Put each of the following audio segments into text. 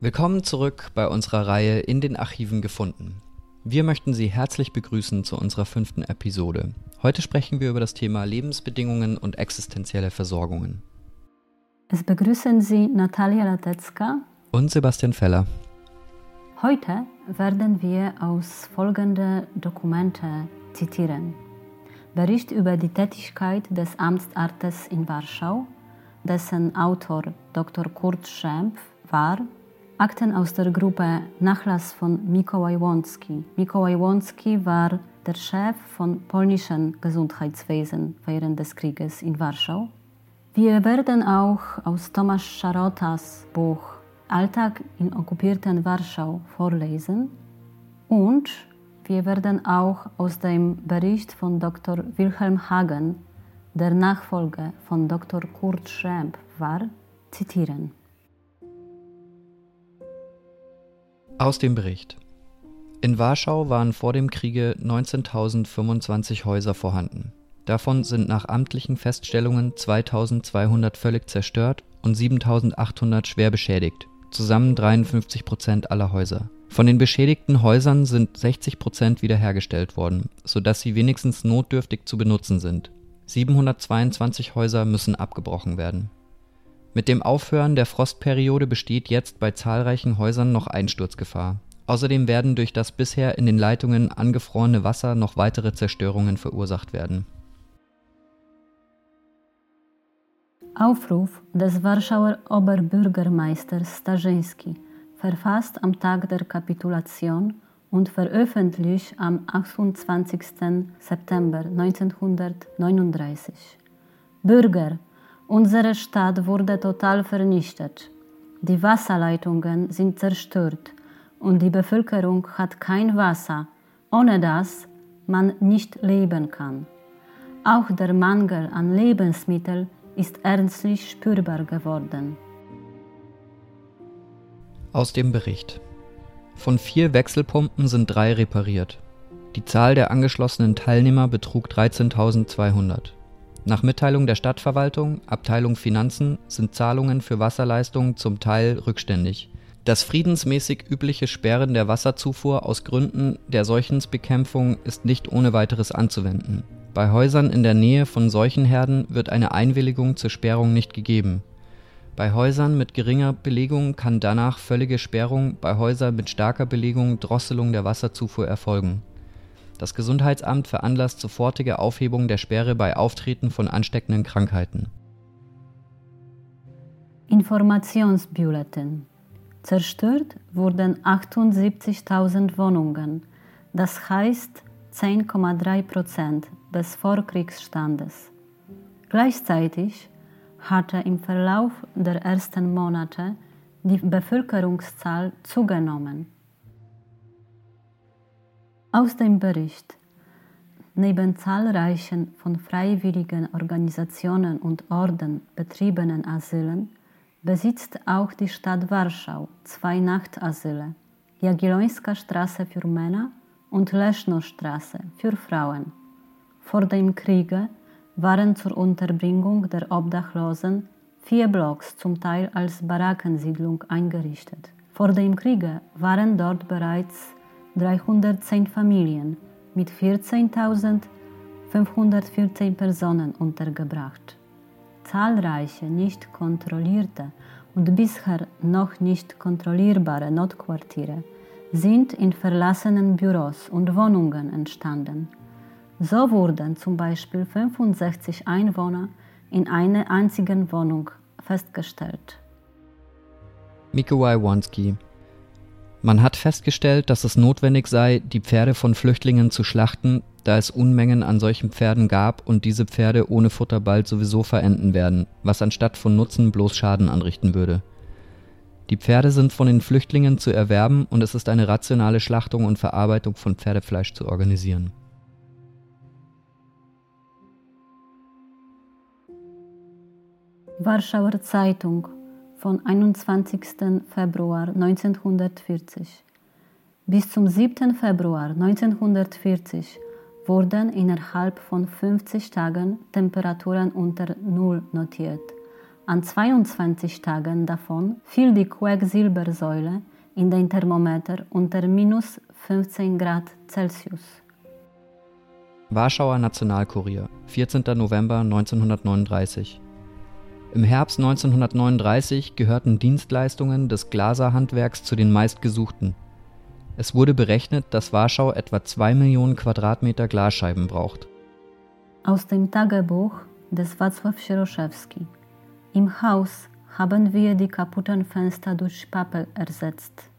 Willkommen zurück bei unserer Reihe In den Archiven gefunden. Wir möchten Sie herzlich begrüßen zu unserer fünften Episode. Heute sprechen wir über das Thema Lebensbedingungen und existenzielle Versorgungen. Es begrüßen Sie Natalia Latecka und Sebastian Feller. Heute werden wir aus folgenden Dokumente zitieren. Bericht über die Tätigkeit des Amtsarztes in Warschau, dessen Autor Dr. Kurt Schempf war, Akten aus der Gruppe Nachlass von Mikołaj Łącki. Mikołaj Łącki war der Chef von polnischen Gesundheitswesen während des Krieges in Warschau. Wir werden auch aus Thomas Szarotas Buch Alltag in okkupierten Warschau vorlesen und wir werden auch aus dem Bericht von Dr. Wilhelm Hagen, der Nachfolger von Dr. Kurt Schremp war, zitieren. Aus dem Bericht. In Warschau waren vor dem Kriege 19.025 Häuser vorhanden. Davon sind nach amtlichen Feststellungen 2200 völlig zerstört und 7800 schwer beschädigt zusammen 53 Prozent aller Häuser. Von den beschädigten Häusern sind 60 Prozent wiederhergestellt worden, sodass sie wenigstens notdürftig zu benutzen sind. 722 Häuser müssen abgebrochen werden. Mit dem Aufhören der Frostperiode besteht jetzt bei zahlreichen Häusern noch Einsturzgefahr. Außerdem werden durch das bisher in den Leitungen angefrorene Wasser noch weitere Zerstörungen verursacht werden Aufruf des Warschauer Oberbürgermeisters Starzyński, verfasst am Tag der Kapitulation und veröffentlicht am 28. September 1939. Bürger, unsere Stadt wurde total vernichtet. Die Wasserleitungen sind zerstört und die Bevölkerung hat kein Wasser, ohne das man nicht leben kann. Auch der Mangel an Lebensmitteln ist ernstlich spürbar geworden. Aus dem Bericht. Von vier Wechselpumpen sind drei repariert. Die Zahl der angeschlossenen Teilnehmer betrug 13.200. Nach Mitteilung der Stadtverwaltung, Abteilung Finanzen, sind Zahlungen für Wasserleistungen zum Teil rückständig. Das friedensmäßig übliche Sperren der Wasserzufuhr aus Gründen der Seuchensbekämpfung ist nicht ohne weiteres anzuwenden. Bei Häusern in der Nähe von Seuchenherden wird eine Einwilligung zur Sperrung nicht gegeben. Bei Häusern mit geringer Belegung kann danach völlige Sperrung, bei Häusern mit starker Belegung Drosselung der Wasserzufuhr erfolgen. Das Gesundheitsamt veranlasst sofortige Aufhebung der Sperre bei Auftreten von ansteckenden Krankheiten. Informationsbulletin Zerstört wurden 78.000 Wohnungen, das heißt 10,3 Prozent des Vorkriegsstandes. Gleichzeitig hatte im Verlauf der ersten Monate die Bevölkerungszahl zugenommen. Aus dem Bericht Neben zahlreichen von freiwilligen Organisationen und Orden betriebenen Asylen besitzt auch die Stadt Warschau zwei Nachtasyle, Jagiellońska Straße für Männer und Leszno-Straße für Frauen. Vor dem Kriege waren zur Unterbringung der Obdachlosen vier Blocks zum Teil als Barackensiedlung eingerichtet. Vor dem Kriege waren dort bereits 310 Familien mit 14.514 Personen untergebracht. Zahlreiche nicht kontrollierte und bisher noch nicht kontrollierbare Notquartiere sind in verlassenen Büros und Wohnungen entstanden. So wurden zum Beispiel 65 Einwohner in einer einzigen Wohnung festgestellt. Mikołaj Wonski man hat festgestellt, dass es notwendig sei, die Pferde von Flüchtlingen zu schlachten, da es Unmengen an solchen Pferden gab und diese Pferde ohne Futter bald sowieso verenden werden, was anstatt von Nutzen bloß Schaden anrichten würde. Die Pferde sind von den Flüchtlingen zu erwerben und es ist eine rationale Schlachtung und Verarbeitung von Pferdefleisch zu organisieren. Warschauer Zeitung von 21. Februar 1940. Bis zum 7. Februar 1940 wurden innerhalb von 50 Tagen Temperaturen unter Null notiert, An 22 Tagen davon fiel die Quecksilbersäule in den Thermometer unter minus 15 Grad Celsius. Warschauer Nationalkurier, 14. November 1939. Im Herbst 1939 gehörten Dienstleistungen des Glaserhandwerks zu den meistgesuchten. Es wurde berechnet, dass Warschau etwa 2 Millionen Quadratmeter Glasscheiben braucht. Aus dem Tagebuch des Wacław Sieroszewski. Im Haus haben wir die kaputten Fenster durch Pappe ersetzt.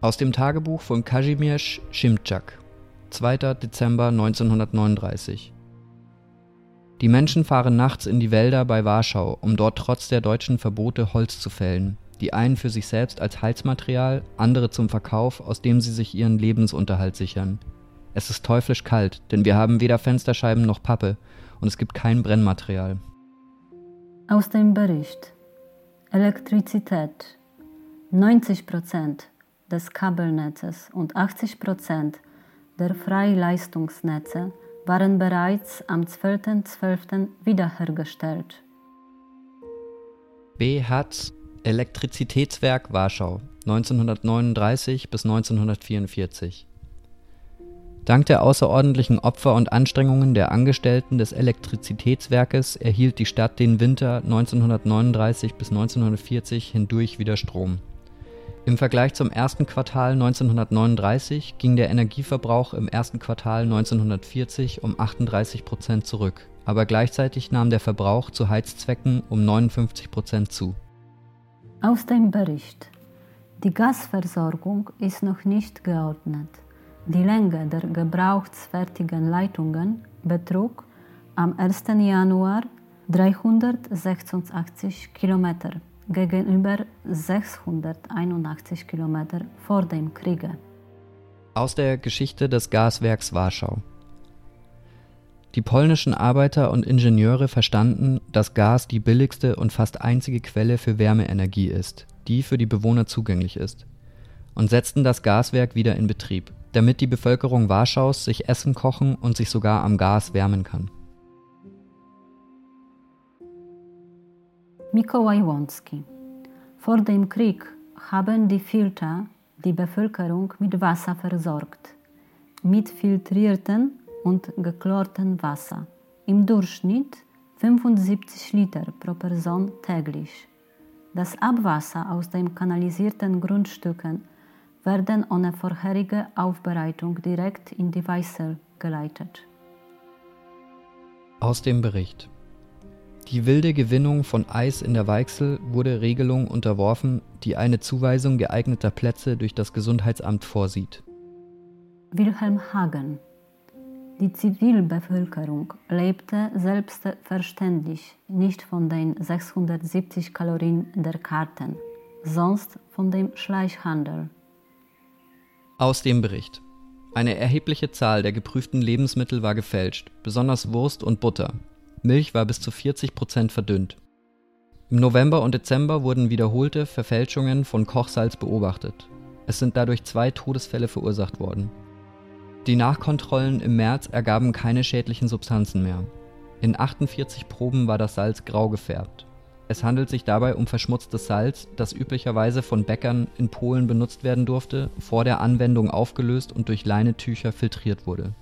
Aus dem Tagebuch von Kazimierz Szymczak, 2. Dezember 1939. Die Menschen fahren nachts in die Wälder bei Warschau, um dort trotz der deutschen Verbote Holz zu fällen, die einen für sich selbst als Heizmaterial, andere zum Verkauf, aus dem sie sich ihren Lebensunterhalt sichern. Es ist teuflisch kalt, denn wir haben weder Fensterscheiben noch Pappe und es gibt kein Brennmaterial. Aus dem Bericht Elektrizität 90 Prozent des Kabelnetzes und 80 Prozent der Freileistungsnetze waren bereits am 12.12. wiederhergestellt. B. Hatz, Elektrizitätswerk Warschau, 1939 bis 1944 Dank der außerordentlichen Opfer und Anstrengungen der Angestellten des Elektrizitätswerkes erhielt die Stadt den Winter 1939 bis 1940 hindurch wieder Strom. Im Vergleich zum ersten Quartal 1939 ging der Energieverbrauch im ersten Quartal 1940 um 38 Prozent zurück, aber gleichzeitig nahm der Verbrauch zu Heizzwecken um 59 Prozent zu. Aus dem Bericht Die Gasversorgung ist noch nicht geordnet. Die Länge der gebrauchsfertigen Leitungen betrug am 1. Januar 386 Kilometer gegenüber 681 Kilometer vor dem Kriege. Aus der Geschichte des Gaswerks Warschau. Die polnischen Arbeiter und Ingenieure verstanden, dass Gas die billigste und fast einzige Quelle für Wärmeenergie ist, die für die Bewohner zugänglich ist, und setzten das Gaswerk wieder in Betrieb damit die Bevölkerung Warschaus sich Essen kochen und sich sogar am Gas wärmen kann. Mikołaj Łącki. Vor dem Krieg haben die Filter die Bevölkerung mit Wasser versorgt, mit filtriertem und geklortem Wasser. Im Durchschnitt 75 Liter pro Person täglich. Das Abwasser aus den kanalisierten Grundstücken werden ohne vorherige Aufbereitung direkt in die Weißel geleitet. Aus dem Bericht. Die wilde Gewinnung von Eis in der Weichsel wurde Regelung unterworfen, die eine Zuweisung geeigneter Plätze durch das Gesundheitsamt vorsieht. Wilhelm Hagen Die Zivilbevölkerung lebte selbstverständlich nicht von den 670 Kalorien der Karten, sonst von dem Schleichhandel. Aus dem Bericht. Eine erhebliche Zahl der geprüften Lebensmittel war gefälscht, besonders Wurst und Butter. Milch war bis zu 40 Prozent verdünnt. Im November und Dezember wurden wiederholte Verfälschungen von Kochsalz beobachtet. Es sind dadurch zwei Todesfälle verursacht worden. Die Nachkontrollen im März ergaben keine schädlichen Substanzen mehr. In 48 Proben war das Salz grau gefärbt. Es handelt sich dabei um verschmutztes Salz, das üblicherweise von Bäckern in Polen benutzt werden durfte, vor der Anwendung aufgelöst und durch Leinetücher filtriert wurde.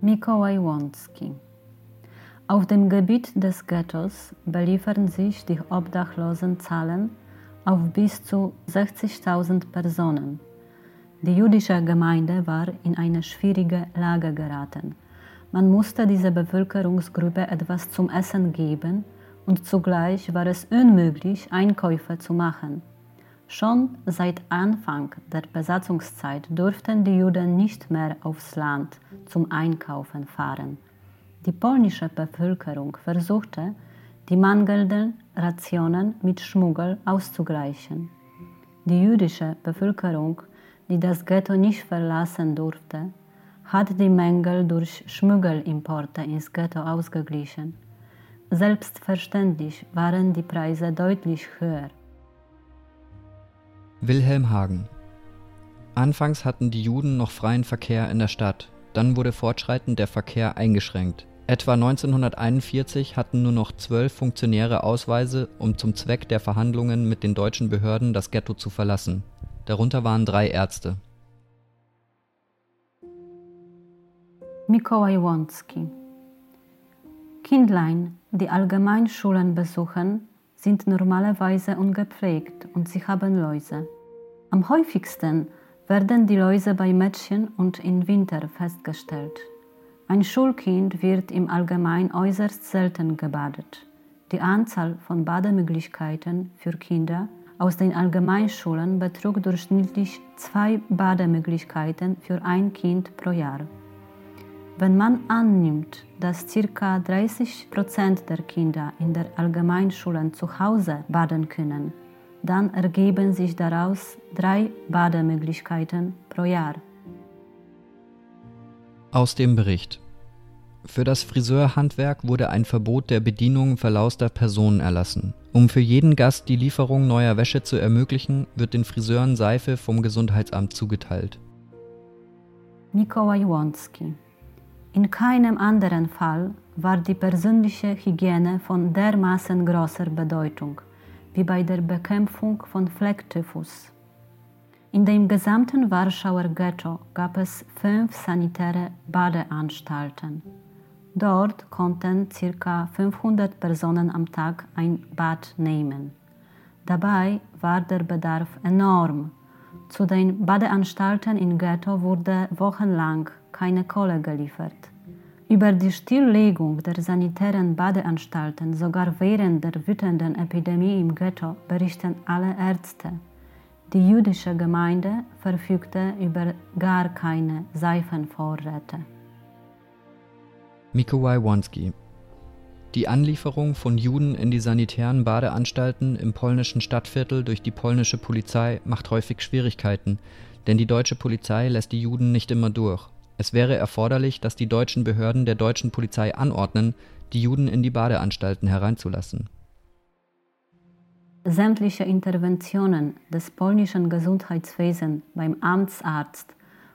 Mikołaj Łącki Auf dem Gebiet des Ghettos beliefern sich die Obdachlosenzahlen auf bis zu 60.000 Personen. Die jüdische Gemeinde war in eine schwierige Lage geraten. Man musste dieser Bevölkerungsgruppe etwas zum Essen geben und zugleich war es unmöglich, Einkäufe zu machen. Schon seit Anfang der Besatzungszeit durften die Juden nicht mehr aufs Land zum Einkaufen fahren. Die polnische Bevölkerung versuchte, die mangelnden Rationen mit Schmuggel auszugleichen. Die jüdische Bevölkerung, die das Ghetto nicht verlassen durfte, hat die Mängel durch Schmuggelimporte ins Ghetto ausgeglichen. Selbstverständlich waren die Preise deutlich höher. Wilhelm Hagen Anfangs hatten die Juden noch freien Verkehr in der Stadt, dann wurde fortschreitend der Verkehr eingeschränkt, Etwa 1941 hatten nur noch zwölf Funktionäre Ausweise, um zum Zweck der Verhandlungen mit den deutschen Behörden das Ghetto zu verlassen. Darunter waren drei Ärzte. Mikołaj Łącki Kindlein, die Allgemeinschulen besuchen, sind normalerweise ungepflegt und sie haben Läuse. Am häufigsten werden die Läuse bei Mädchen und im Winter festgestellt. Ein Schulkind wird im Allgemeinen äußerst selten gebadet. Die Anzahl von Bademöglichkeiten für Kinder aus den Allgemeinschulen betrug durchschnittlich zwei Bademöglichkeiten für ein Kind pro Jahr. Wenn man annimmt, dass ca. 30 Prozent der Kinder in der Allgemeinschulen zu Hause baden können, dann ergeben sich daraus drei Bademöglichkeiten pro Jahr. Aus dem Bericht. Für das Friseurhandwerk wurde ein Verbot der Bedienung verlauster Personen erlassen. Um für jeden Gast die Lieferung neuer Wäsche zu ermöglichen, wird den Friseuren Seife vom Gesundheitsamt zugeteilt. Mikołaj Łącki in keinem anderen Fall war die persönliche Hygiene von dermaßen großer Bedeutung wie bei der Bekämpfung von Flecktyphus. In dem gesamten Warschauer Ghetto gab es fünf sanitäre Badeanstalten. Dort konnten ca. 500 Personen am Tag ein Bad nehmen. Dabei war der Bedarf enorm. Zu den Badeanstalten im Ghetto wurde wochenlang keine Kohle geliefert. Über die Stilllegung der sanitären Badeanstalten sogar während der wütenden Epidemie im Ghetto berichten alle Ärzte. Die jüdische Gemeinde verfügte über gar keine Seifenvorräte. Mikołaj Wonski die Anlieferung von Juden in die sanitären Badeanstalten im polnischen Stadtviertel durch die polnische Polizei macht häufig Schwierigkeiten, denn die deutsche Polizei lässt die Juden nicht immer durch. Es wäre erforderlich, dass die deutschen Behörden der deutschen Polizei anordnen, die Juden in die Badeanstalten hereinzulassen. Sämtliche Interventionen des polnischen Gesundheitswesens beim Amtsarzt,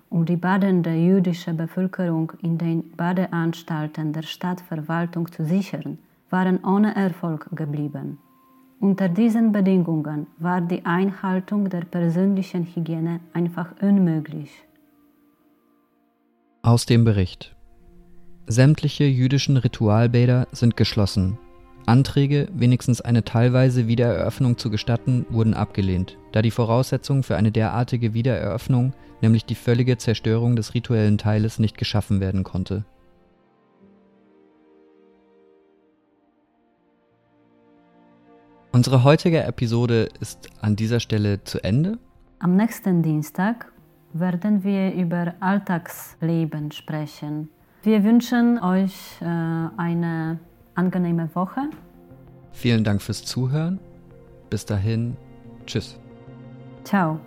um die badende jüdische Bevölkerung in den Badeanstalten der Stadtverwaltung zu sichern, waren ohne Erfolg geblieben. Unter diesen Bedingungen war die Einhaltung der persönlichen Hygiene einfach unmöglich. Aus dem Bericht. Sämtliche jüdischen Ritualbäder sind geschlossen. Anträge, wenigstens eine teilweise Wiedereröffnung zu gestatten, wurden abgelehnt, da die Voraussetzung für eine derartige Wiedereröffnung, nämlich die völlige Zerstörung des rituellen Teiles, nicht geschaffen werden konnte. Unsere heutige Episode ist an dieser Stelle zu Ende. Am nächsten Dienstag werden wir über Alltagsleben sprechen. Wir wünschen euch äh, eine angenehme Woche. Vielen Dank fürs Zuhören. Bis dahin, tschüss. Ciao.